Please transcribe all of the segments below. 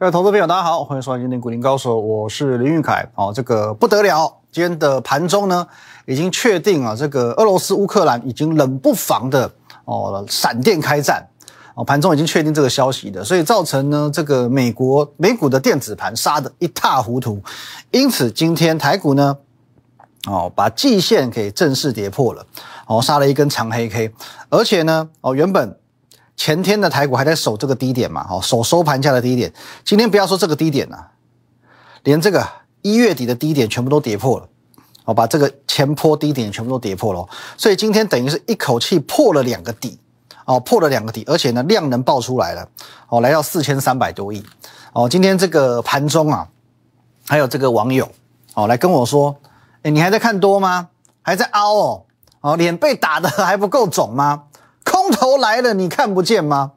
各位投资朋友，大家好，欢迎收看今天股林高手，我是林玉凯。哦，这个不得了，今天的盘中呢，已经确定啊，这个俄罗斯乌克兰已经冷不防的哦，闪电开战哦，盘中已经确定这个消息的，所以造成呢，这个美国美股的电子盘杀的一塌糊涂，因此今天台股呢，哦，把季线给正式跌破了，哦，杀了一根长黑 K，而且呢，哦，原本。前天的台股还在守这个低点嘛？哦，守收盘价的低点。今天不要说这个低点了，连这个一月底的低点全部都跌破了。哦，把这个前坡低点全部都跌破了。所以今天等于是一口气破了两个底，哦，破了两个底，而且呢量能爆出来了，哦，来到四千三百多亿。哦，今天这个盘中啊，还有这个网友哦来跟我说，哎，你还在看多吗？还在凹哦？哦，脸被打的还不够肿吗？空头来了，你看不见吗？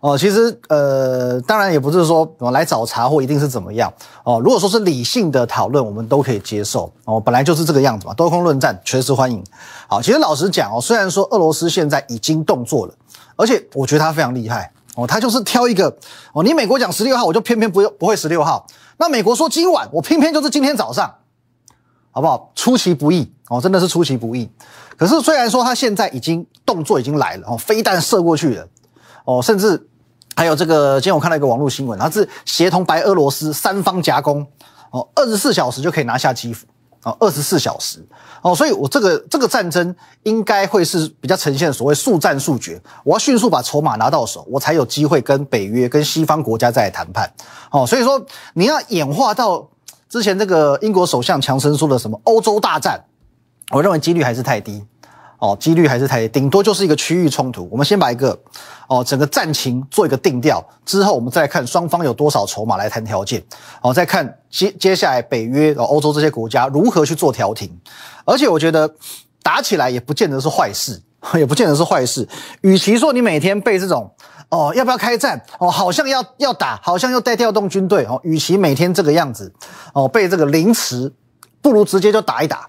哦，其实呃，当然也不是说来找茬或一定是怎么样哦。如果说是理性的讨论，我们都可以接受哦。本来就是这个样子嘛，多空论战，随时欢迎。好，其实老实讲哦，虽然说俄罗斯现在已经动作了，而且我觉得他非常厉害哦，他就是挑一个哦，你美国讲十六号，我就偏偏不不会十六号。那美国说今晚，我偏偏就是今天早上，好不好？出其不意哦，真的是出其不意。可是虽然说他现在已经动作已经来了哦，飞弹射过去了哦，甚至还有这个，今天我看到一个网络新闻，他是协同白俄罗斯三方夹攻哦，二十四小时就可以拿下基辅哦，二十四小时哦，所以我这个这个战争应该会是比较呈现所谓速战速决，我要迅速把筹码拿到手，我才有机会跟北约跟西方国家再谈判哦，所以说你要演化到之前这个英国首相强生说的什么欧洲大战，我认为几率还是太低。哦，几率还是太低顶多就是一个区域冲突。我们先把一个哦整个战情做一个定调，之后我们再看双方有多少筹码来谈条件。哦，再看接接下来北约、哦欧洲这些国家如何去做调停。而且我觉得打起来也不见得是坏事，也不见得是坏事。与其说你每天被这种哦要不要开战哦，好像要要打，好像又带调动军队哦，与其每天这个样子哦被这个凌迟，不如直接就打一打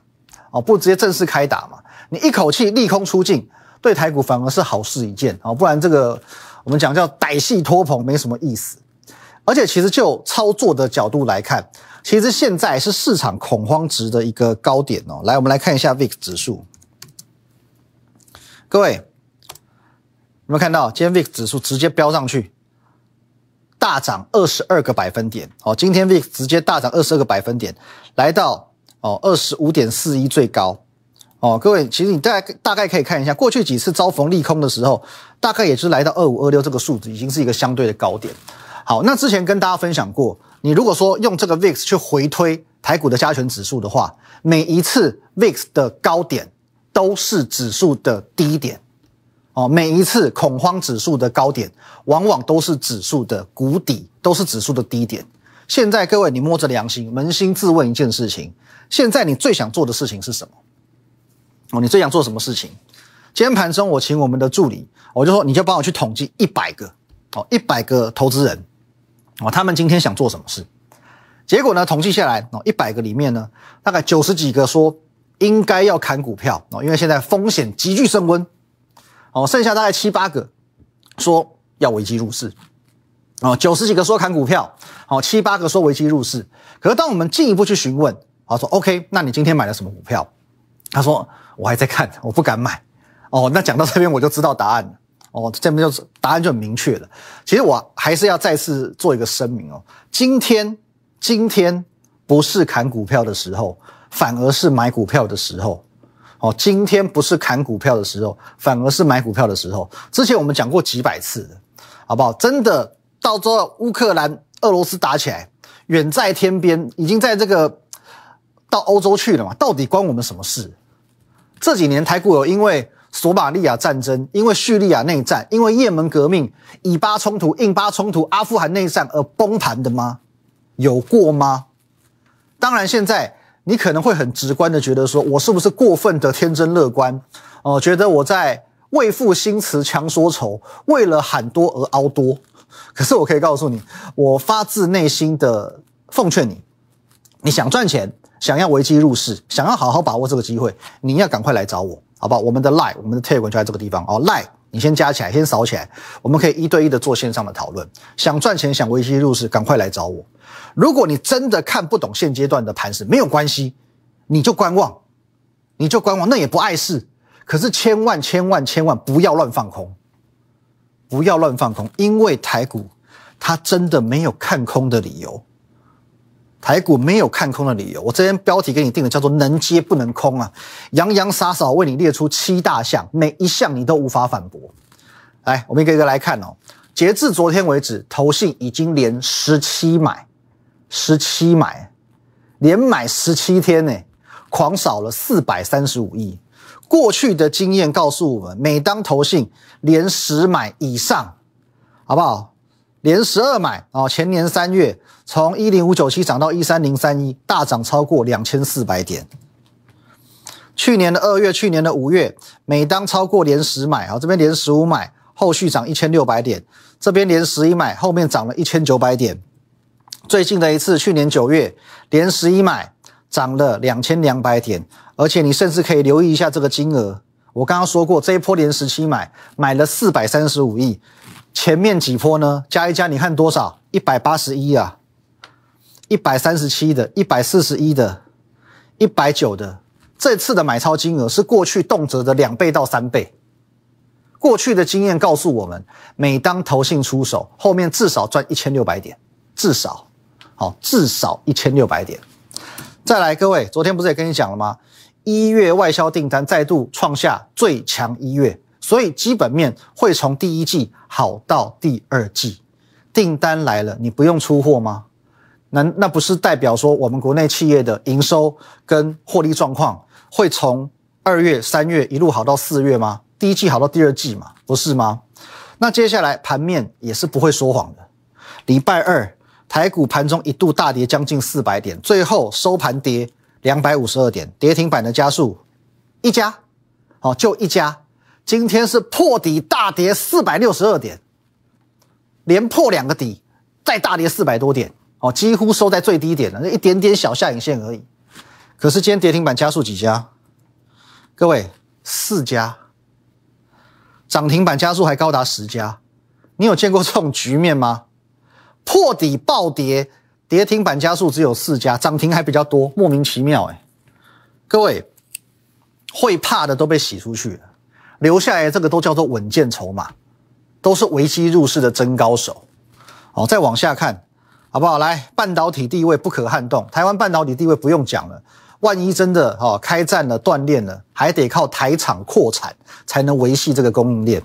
哦，不直接正式开打嘛。你一口气利空出尽，对台股反而是好事一件啊！不然这个我们讲叫歹戏托棚，没什么意思。而且其实就操作的角度来看，其实现在是市场恐慌值的一个高点哦。来，我们来看一下 VIX 指数。各位有没有看到，今天 VIX 指数直接飙上去，大涨二十二个百分点哦！今天 VIX 直接大涨二十二个百分点，来到哦二十五点四一最高。哦，各位，其实你大概大概可以看一下，过去几次遭逢利空的时候，大概也是来到二五二六这个数字，已经是一个相对的高点。好，那之前跟大家分享过，你如果说用这个 VIX 去回推台股的加权指数的话，每一次 VIX 的高点都是指数的低点。哦，每一次恐慌指数的高点，往往都是指数的谷底，都是指数的低点。现在各位，你摸着良心，扪心自问一件事情：现在你最想做的事情是什么？哦，你最想做什么事情？今天盘中我请我们的助理，我就说你就帮我去统计一百个哦，一百个投资人哦，他们今天想做什么事？结果呢，统计下来哦，一百个里面呢，大概九十几个说应该要砍股票哦，因为现在风险急剧升温哦，剩下大概七八个说要危机入市哦，九十几个说砍股票哦，七八个说危机入市。可是当我们进一步去询问，他说 OK，那你今天买了什么股票？他说。我还在看，我不敢买。哦，那讲到这边我就知道答案了。哦，这边就是答案就很明确了。其实我还是要再次做一个声明哦，今天今天不是砍股票的时候，反而是买股票的时候。哦，今天不是砍股票的时候，反而是买股票的时候。之前我们讲过几百次了，好不好？真的到时候乌克兰、俄罗斯打起来，远在天边，已经在这个到欧洲去了嘛？到底关我们什么事？这几年台股有因为索马利亚战争、因为叙利亚内战、因为也门革命、以巴冲突、印巴冲突、阿富汗内战而崩盘的吗？有过吗？当然，现在你可能会很直观的觉得说，我是不是过分的天真乐观？哦，觉得我在为赋新词强说愁，为了喊多而凹多。可是我可以告诉你，我发自内心的奉劝你，你想赚钱。想要危机入市，想要好好把握这个机会，你要赶快来找我，好不好？我们的 lie 我们的 telegram 就在这个地方哦 lie 你先加起来，先扫起来，我们可以一对一的做线上的讨论。想赚钱，想危机入市，赶快来找我。如果你真的看不懂现阶段的盘势，没有关系，你就观望，你就观望，那也不碍事。可是千万千万千万不要乱放空，不要乱放空，因为台股它真的没有看空的理由。台股没有看空的理由，我这边标题给你定的叫做“能接不能空”啊，洋洋洒洒为你列出七大项，每一项你都无法反驳。来，我们一个一个来看哦。截至昨天为止，投信已经连十七买，十七买，连买十七天呢，狂扫了四百三十五亿。过去的经验告诉我们，每当投信连十买以上，好不好？连十二买啊！前年三月从一零五九七涨到一三零三一，大涨超过两千四百点。去年的二月、去年的五月，每当超过连十买啊，这边连十五买，后续涨一千六百点；这边连十一买，后面涨了一千九百点。最近的一次，去年九月连十一买，涨了两千两百点，而且你甚至可以留意一下这个金额。我刚刚说过，这一波连十七买，买了四百三十五亿。前面几波呢？加一加，你看多少？一百八十一啊，一百三十七的，一百四十一的，一百九的。这次的买超金额是过去动辄的两倍到三倍。过去的经验告诉我们，每当投信出手，后面至少赚一千六百点，至少，好，至少一千六百点。再来，各位，昨天不是也跟你讲了吗？一月外销订单再度创下最强一月。所以基本面会从第一季好到第二季，订单来了，你不用出货吗？那那不是代表说我们国内企业的营收跟获利状况会从二月、三月一路好到四月吗？第一季好到第二季嘛，不是吗？那接下来盘面也是不会说谎的。礼拜二台股盘中一度大跌将近四百点，最后收盘跌两百五十二点，跌停板的加速一家，哦，就一家。今天是破底大跌四百六十二点，连破两个底，再大跌四百多点，哦，几乎收在最低点了，那一点点小下影线而已。可是今天跌停板加速几家？各位，四家，涨停板加速还高达十家，你有见过这种局面吗？破底暴跌，跌停板加速只有四家，涨停还比较多，莫名其妙哎。各位，会怕的都被洗出去了。留下来这个都叫做稳健筹码，都是危机入市的真高手。好，再往下看，好不好？来，半导体地位不可撼动，台湾半导体地位不用讲了。万一真的哈开战了、断链了，还得靠台厂扩产才能维系这个供应链。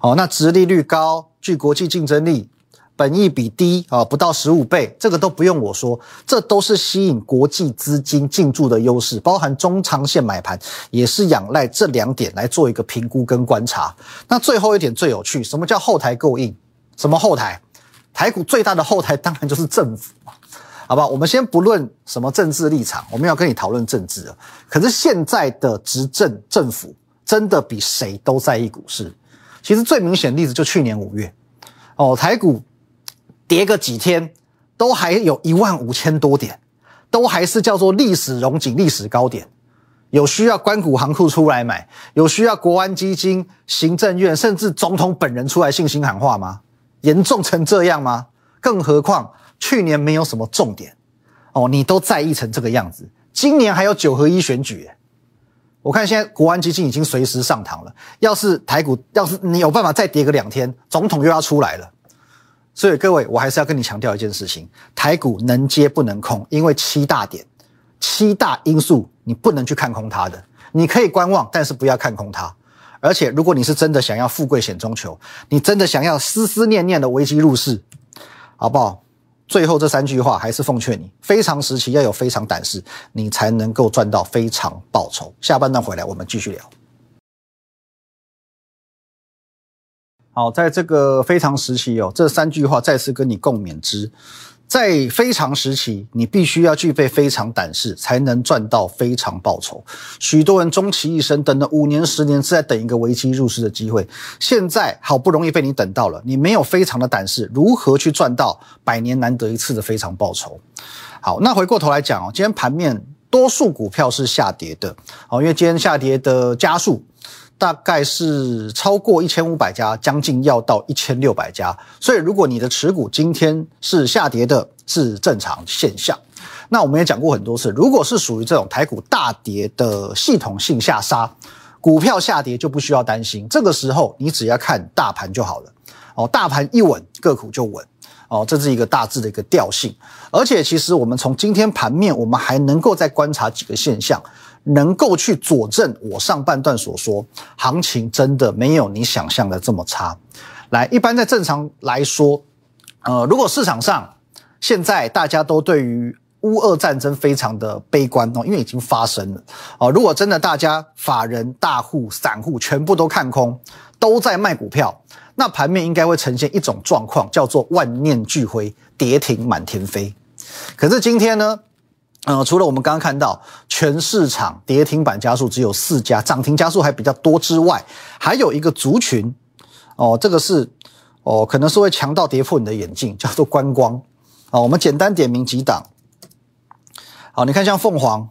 好，那殖利率高，具国际竞争力。本益比低啊，不到十五倍，这个都不用我说，这都是吸引国际资金进驻的优势，包含中长线买盘，也是仰赖这两点来做一个评估跟观察。那最后一点最有趣，什么叫后台够硬？什么后台？台股最大的后台当然就是政府嘛，好吧？我们先不论什么政治立场，我们要跟你讨论政治可是现在的执政政府真的比谁都在意股市。其实最明显例子就去年五月，哦，台股。跌个几天，都还有一万五千多点，都还是叫做历史荣景、历史高点。有需要关谷行库出来买，有需要国安基金、行政院甚至总统本人出来信心喊话吗？严重成这样吗？更何况去年没有什么重点哦，你都在意成这个样子。今年还有九合一选举，我看现在国安基金已经随时上堂了。要是台股，要是你有办法再跌个两天，总统又要出来了。所以各位，我还是要跟你强调一件事情：台股能接不能空，因为七大点、七大因素，你不能去看空它的。你可以观望，但是不要看空它。而且，如果你是真的想要富贵险中求，你真的想要思思念念的危机入市，好不好？最后这三句话还是奉劝你：非常时期要有非常胆识，你才能够赚到非常报酬。下半段回来，我们继续聊。好，在这个非常时期哦，这三句话再次跟你共勉之。在非常时期，你必须要具备非常胆识，才能赚到非常报酬。许多人终其一生等了五年、十年，是在等一个危机入市的机会。现在好不容易被你等到了，你没有非常的胆识，如何去赚到百年难得一次的非常报酬？好，那回过头来讲哦，今天盘面多数股票是下跌的，好，因为今天下跌的加速。大概是超过一千五百家，将近要到一千六百家。所以，如果你的持股今天是下跌的，是正常现象。那我们也讲过很多次，如果是属于这种台股大跌的系统性下杀，股票下跌就不需要担心。这个时候，你只要看大盘就好了。哦，大盘一稳，个股就稳。哦，这是一个大致的一个调性。而且，其实我们从今天盘面，我们还能够再观察几个现象。能够去佐证我上半段所说，行情真的没有你想象的这么差。来，一般在正常来说，呃，如果市场上现在大家都对于乌俄战争非常的悲观哦，因为已经发生了哦。如果真的大家法人、大户、散户全部都看空，都在卖股票，那盘面应该会呈现一种状况，叫做万念俱灰，跌停满天飞。可是今天呢？呃，除了我们刚刚看到全市场跌停板加速只有四家，涨停加速还比较多之外，还有一个族群，哦，这个是哦，可能是会强到跌破你的眼镜，叫做观光。啊，我们简单点名几档。好，你看像凤凰，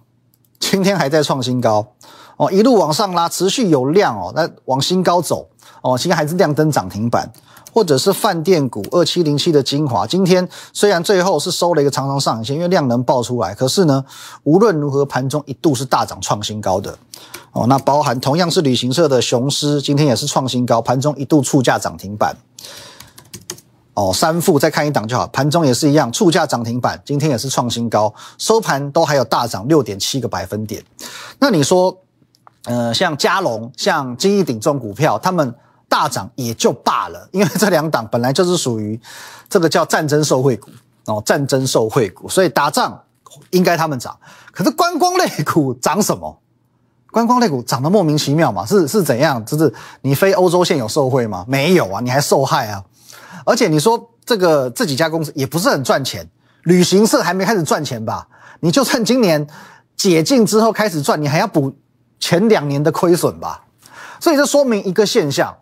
今天还在创新高，哦，一路往上拉，持续有量哦，那往新高走，哦，今天还是亮灯涨停板。或者是饭店股二七零七的精华，今天虽然最后是收了一个长长上影线，因为量能爆出来，可是呢，无论如何盘中一度是大涨创新高的哦。那包含同样是旅行社的雄狮，今天也是创新高，盘中一度触价涨停板。哦，三富再看一档就好，盘中也是一样触价涨停板，今天也是创新高，收盘都还有大涨六点七个百分点。那你说，呃，像嘉龙、像金益鼎这种股票，他们。大涨也就罢了，因为这两档本来就是属于这个叫战争受惠股哦，战争受惠股，所以打仗应该他们涨。可是观光类股涨什么？观光类股涨得莫名其妙嘛？是是怎样？就是你飞欧洲线有受贿吗？没有啊，你还受害啊！而且你说这个这几家公司也不是很赚钱，旅行社还没开始赚钱吧？你就算今年解禁之后开始赚，你还要补前两年的亏损吧？所以这说明一个现象。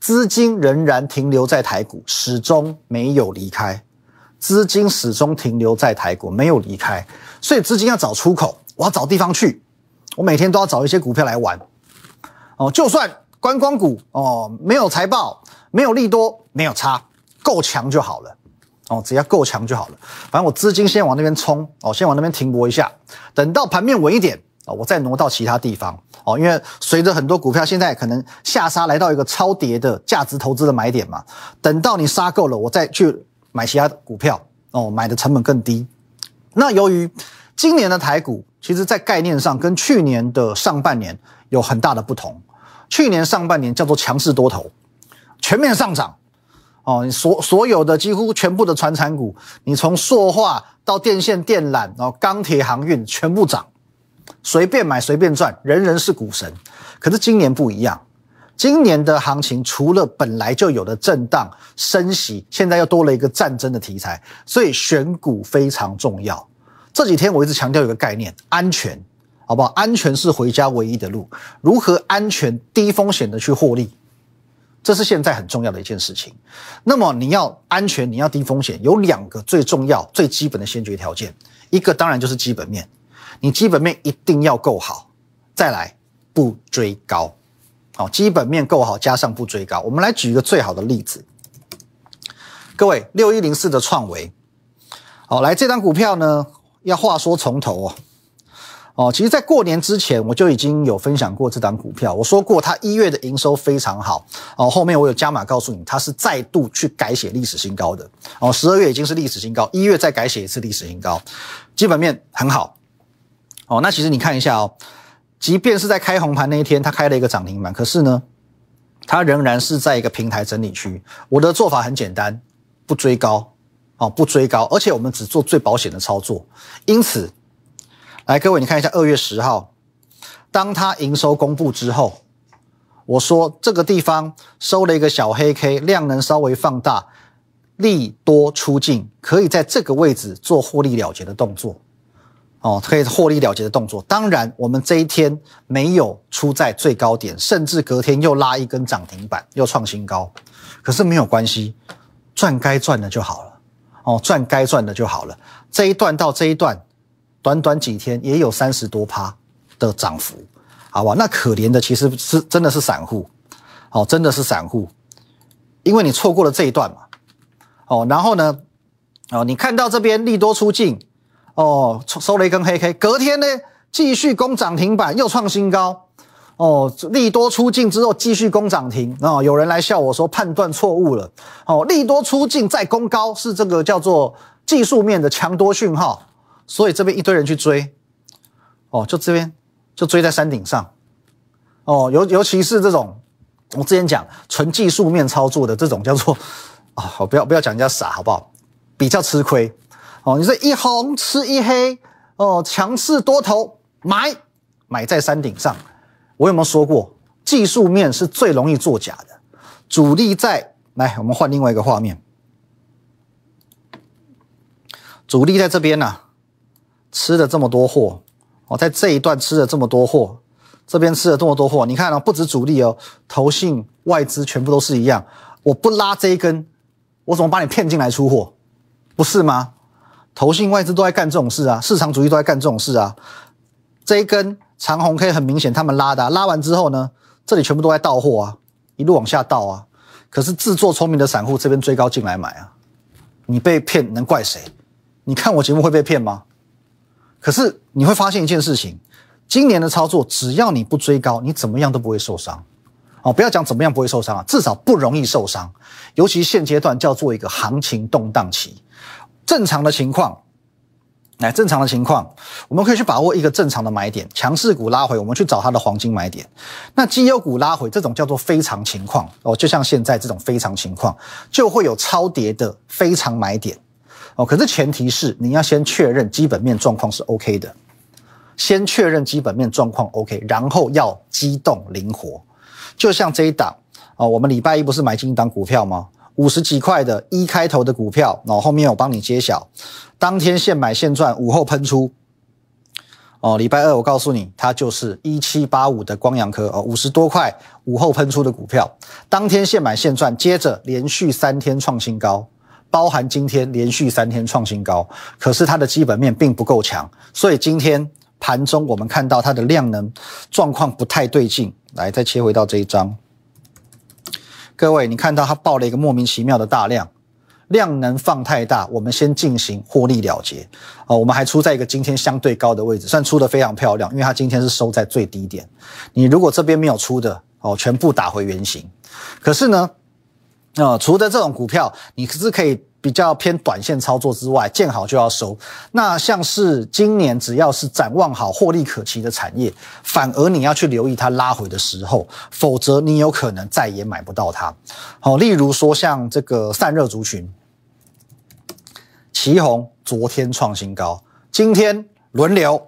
资金仍然停留在台股，始终没有离开。资金始终停留在台股，没有离开。所以资金要找出口，我要找地方去。我每天都要找一些股票来玩。哦，就算观光股哦，没有财报，没有利多，没有差，够强就好了。哦，只要够强就好了。反正我资金先往那边冲，哦，先往那边停泊一下，等到盘面稳一点。我再挪到其他地方哦，因为随着很多股票现在可能下杀来到一个超跌的价值投资的买点嘛，等到你杀够了，我再去买其他股票哦，买的成本更低。那由于今年的台股，其实在概念上跟去年的上半年有很大的不同。去年上半年叫做强势多头，全面上涨哦，你所所有的几乎全部的传产股，你从塑化到电线电缆哦，钢铁航运全部涨。随便买随便赚，人人是股神。可是今年不一样，今年的行情除了本来就有的震荡升息，现在又多了一个战争的题材，所以选股非常重要。这几天我一直强调一个概念：安全，好不好？安全是回家唯一的路。如何安全、低风险的去获利，这是现在很重要的一件事情。那么你要安全，你要低风险，有两个最重要、最基本的先决条件，一个当然就是基本面。你基本面一定要够好，再来不追高，好，基本面够好加上不追高。我们来举一个最好的例子，各位六一零四的创维，好，来这张股票呢，要话说从头哦，哦，其实，在过年之前我就已经有分享过这张股票，我说过它一月的营收非常好，哦，后面我有加码告诉你，它是再度去改写历史新高的，哦，十二月已经是历史新高，一月再改写一次历史新高，基本面很好。哦，那其实你看一下哦，即便是在开红盘那一天，它开了一个涨停板，可是呢，它仍然是在一个平台整理区。我的做法很简单，不追高，哦，不追高，而且我们只做最保险的操作。因此，来各位，你看一下二月十号，当它营收公布之后，我说这个地方收了一个小黑 K，量能稍微放大，利多出尽，可以在这个位置做获利了结的动作。哦，可以获利了结的动作。当然，我们这一天没有出在最高点，甚至隔天又拉一根涨停板，又创新高。可是没有关系，赚该赚的就好了。哦，赚该赚的就好了。这一段到这一段，短短几天也有三十多趴的涨幅。好吧？那可怜的其实是真的是散户，哦，真的是散户，因为你错过了这一段嘛，哦，然后呢，哦，你看到这边利多出尽，哦，收了一根黑 K，隔天呢继续攻涨停板，又创新高，哦，利多出尽之后继续攻涨停，哦，有人来笑我说判断错误了，哦，利多出尽再攻高是这个叫做技术面的强多讯号，所以这边一堆人去追，哦，就这边。就追在山顶上，哦，尤尤其是这种，我之前讲纯技术面操作的这种叫做啊，好不要不要讲人家傻好不好？比较吃亏哦。你这一红吃一黑哦，强势多头买买在山顶上，我有没有说过技术面是最容易作假的？主力在来，我们换另外一个画面，主力在这边呢，吃了这么多货。哦在这一段吃了这么多货，这边吃了这么多货，你看啊，不止主力哦，投信、外资全部都是一样。我不拉这一根，我怎么把你骗进来出货？不是吗？投信、外资都在干这种事啊，市场主义都在干这种事啊。这一根长红 K 很明显他们拉的，拉完之后呢，这里全部都在倒货啊，一路往下倒啊。可是自作聪明的散户这边追高进来买啊，你被骗能怪谁？你看我节目会被骗吗？可是你会发现一件事情，今年的操作，只要你不追高，你怎么样都不会受伤。哦，不要讲怎么样不会受伤啊，至少不容易受伤。尤其现阶段叫做一个行情动荡期，正常的情况，来正常的情况，我们可以去把握一个正常的买点。强势股拉回，我们去找它的黄金买点。那绩优股拉回，这种叫做非常情况哦，就像现在这种非常情况，就会有超跌的非常买点。哦，可是前提是你要先确认基本面状况是 OK 的，先确认基本面状况 OK，然后要机动灵活。就像这一档哦，我们礼拜一不是买进一档股票吗？五十几块的一开头的股票，然后后面我帮你揭晓，当天现买现赚，午后喷出。哦，礼拜二我告诉你，它就是一七八五的光阳科哦，五十多块午后喷出的股票，当天现买现赚，接着连续三天创新高。包含今天连续三天创新高，可是它的基本面并不够强，所以今天盘中我们看到它的量能状况不太对劲。来，再切回到这一张，各位，你看到它爆了一个莫名其妙的大量，量能放太大，我们先进行获利了结。哦，我们还出在一个今天相对高的位置，算出的非常漂亮，因为它今天是收在最低点。你如果这边没有出的，哦，全部打回原形。可是呢？呃，除了这种股票，你是可以比较偏短线操作之外，见好就要收。那像是今年只要是展望好、获利可期的产业，反而你要去留意它拉回的时候，否则你有可能再也买不到它。好，例如说像这个散热族群，旗宏昨天创新高，今天轮流。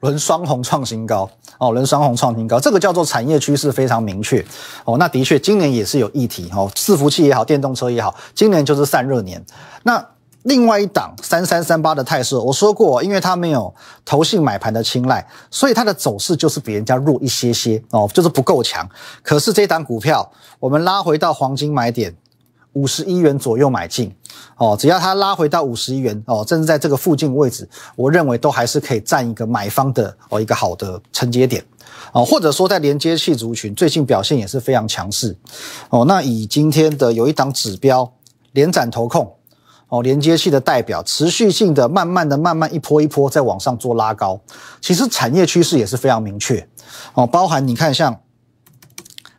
轮双红创新高哦，轮双红创新高，这个叫做产业趋势非常明确哦。那的确，今年也是有议题哦，伺服器也好，电动车也好，今年就是散热年。那另外一档三三三八的泰硕，我说过，因为它没有投信买盘的青睐，所以它的走势就是比人家弱一些些哦，就是不够强。可是这档股票，我们拉回到黄金买点。五十一元左右买进，哦，只要它拉回到五十一元，哦，甚至在这个附近位置，我认为都还是可以占一个买方的哦一个好的承接点，哦，或者说在连接器族群最近表现也是非常强势，哦，那以今天的有一档指标连展投控，哦，连接器的代表持续性的慢慢的慢慢一波一波在往上做拉高，其实产业趋势也是非常明确，哦，包含你看像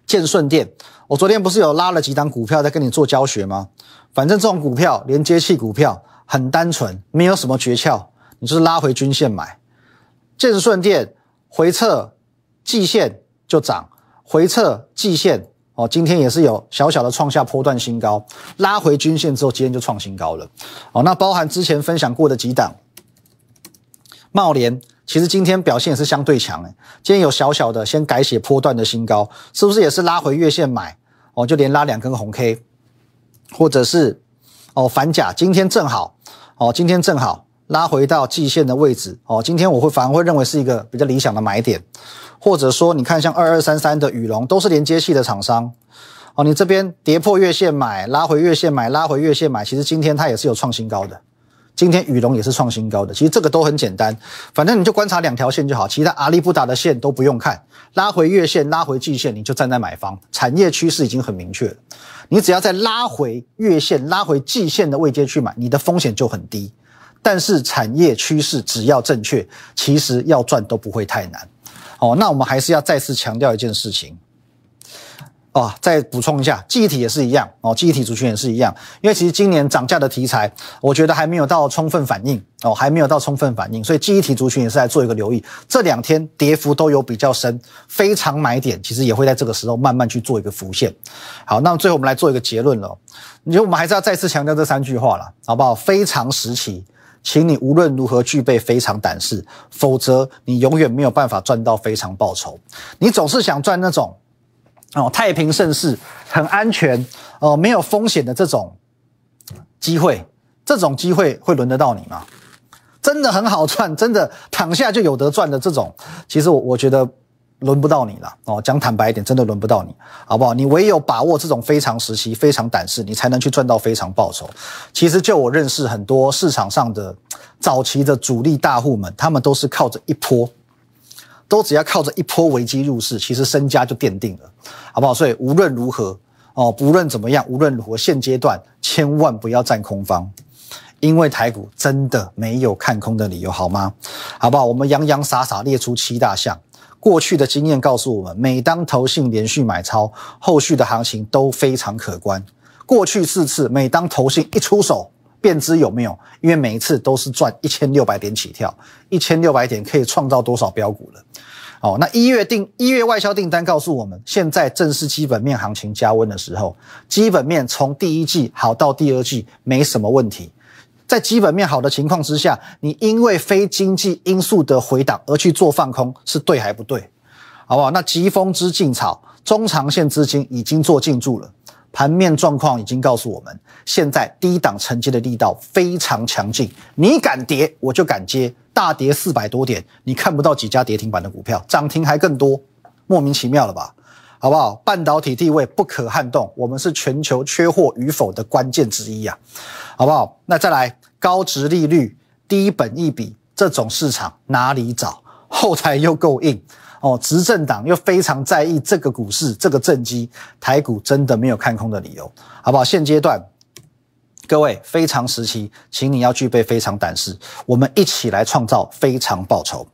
建顺电。我昨天不是有拉了几档股票在跟你做教学吗？反正这种股票连接器股票很单纯，没有什么诀窍，你就是拉回均线买。建顺电回撤季线就涨，回撤季线哦，今天也是有小小的创下波段新高，拉回均线之后，今天就创新高了。哦，那包含之前分享过的几档，茂联。其实今天表现也是相对强诶，今天有小小的先改写波段的新高，是不是也是拉回月线买哦？就连拉两根红 K，或者是哦反甲，今天正好哦，今天正好拉回到季线的位置哦。今天我会反而会认为是一个比较理想的买点，或者说你看像二二三三的羽绒都是连接器的厂商哦，你这边跌破月线买，拉回月线买，拉回月线买，其实今天它也是有创新高的。今天宇龙也是创新高的。其实这个都很简单，反正你就观察两条线就好，其他阿里不达的线都不用看，拉回月线、拉回季线，你就站在买方，产业趋势已经很明确了。你只要在拉回月线、拉回季线的位阶去买，你的风险就很低。但是产业趋势只要正确，其实要赚都不会太难。哦，那我们还是要再次强调一件事情。哦，再补充一下，记忆体也是一样哦，记忆体族群也是一样，因为其实今年涨价的题材，我觉得还没有到充分反应哦，还没有到充分反应，所以记忆体族群也是在做一个留意。这两天跌幅都有比较深，非常买点，其实也会在这个时候慢慢去做一个浮现。好，那么最后我们来做一个结论了，你觉得我们还是要再次强调这三句话了，好不好？非常时期，请你无论如何具备非常胆识，否则你永远没有办法赚到非常报酬。你总是想赚那种。哦，太平盛世，很安全，哦，没有风险的这种机会，这种机会会轮得到你吗？真的很好赚，真的躺下就有得赚的这种，其实我我觉得轮不到你了。哦，讲坦白一点，真的轮不到你，好不好？你唯有把握这种非常时期、非常胆识，你才能去赚到非常报酬。其实就我认识很多市场上的早期的主力大户们，他们都是靠着一波。都只要靠着一波危机入市，其实身家就奠定了，好不好？所以无论如何哦，无论怎么样，无论如何，现阶段千万不要占空方，因为台股真的没有看空的理由，好吗？好不好？我们洋洋洒洒列出七大项，过去的经验告诉我们，每当投信连续买超，后续的行情都非常可观。过去四次，每当投信一出手，便知有没有，因为每一次都是赚一千六百点起跳，一千六百点可以创造多少标股了？哦，那一月订一月外销订单告诉我们，现在正是基本面行情加温的时候。基本面从第一季好到第二季没什么问题，在基本面好的情况之下，你因为非经济因素的回档而去做放空，是对还不对？好不好？那疾风之劲草，中长线资金已经做进驻了。盘面状况已经告诉我们，现在低档承接的力道非常强劲，你敢跌，我就敢接。大跌四百多点，你看不到几家跌停板的股票，涨停还更多，莫名其妙了吧？好不好？半导体地位不可撼动，我们是全球缺货与否的关键之一啊，好不好？那再来，高值利率、低本益比这种市场哪里找？后台又够硬。哦，执政党又非常在意这个股市，这个政绩，台股真的没有看空的理由，好不好？现阶段，各位非常时期，请你要具备非常胆识，我们一起来创造非常报酬。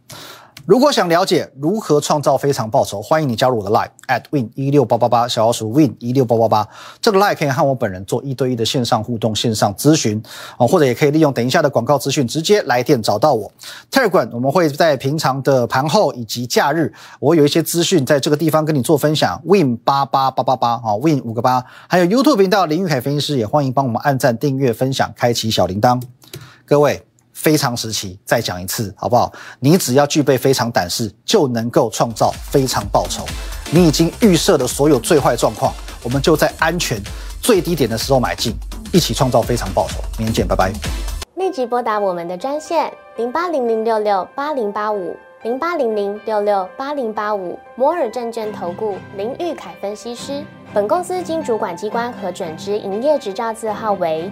如果想了解如何创造非常报酬，欢迎你加入我的 Line at win 一六八八八小老鼠 win 一六八八八。这个 Line 可以和我本人做一对一的线上互动、线上咨询啊，或者也可以利用等一下的广告资讯直接来电找到我。Telegram 我们会在平常的盘后以及假日，我有一些资讯在这个地方跟你做分享。win 八八八八八啊，win 五个八，还有 YouTube 频道林玉凯分析师也欢迎帮我们按赞、订阅、分享、开启小铃铛，各位。非常时期，再讲一次好不好？你只要具备非常胆识，就能够创造非常报酬。你已经预设的所有最坏状况，我们就在安全最低点的时候买进，一起创造非常报酬。明天见，拜拜。立即拨打我们的专线零八零零六六八零八五零八零零六六八零八五摩尔证券投顾林玉凯分析师。本公司经主管机关核准之营业执照字号为。